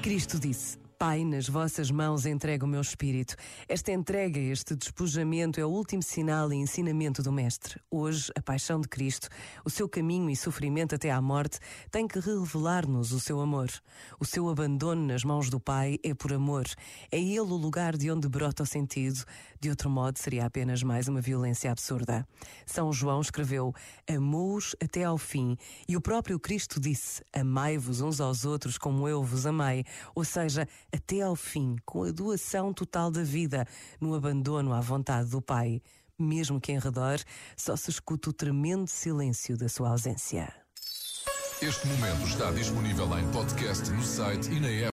Cristo disse: Pai, nas vossas mãos entrego o meu espírito. Esta entrega, este despojamento é o último sinal e ensinamento do Mestre. Hoje, a paixão de Cristo, o seu caminho e sofrimento até à morte, tem que revelar-nos o seu amor. O seu abandono nas mãos do Pai é por amor. É ele o lugar de onde brota o sentido. De outro modo, seria apenas mais uma violência absurda. São João escreveu: Amou-os até ao fim. E o próprio Cristo disse: Amai-vos uns aos outros como eu vos amei. Ou seja, até ao fim, com a doação total da vida, no abandono à vontade do Pai, mesmo que em redor só se escuta o tremendo silêncio da sua ausência. Este momento está disponível em podcast no site e na app.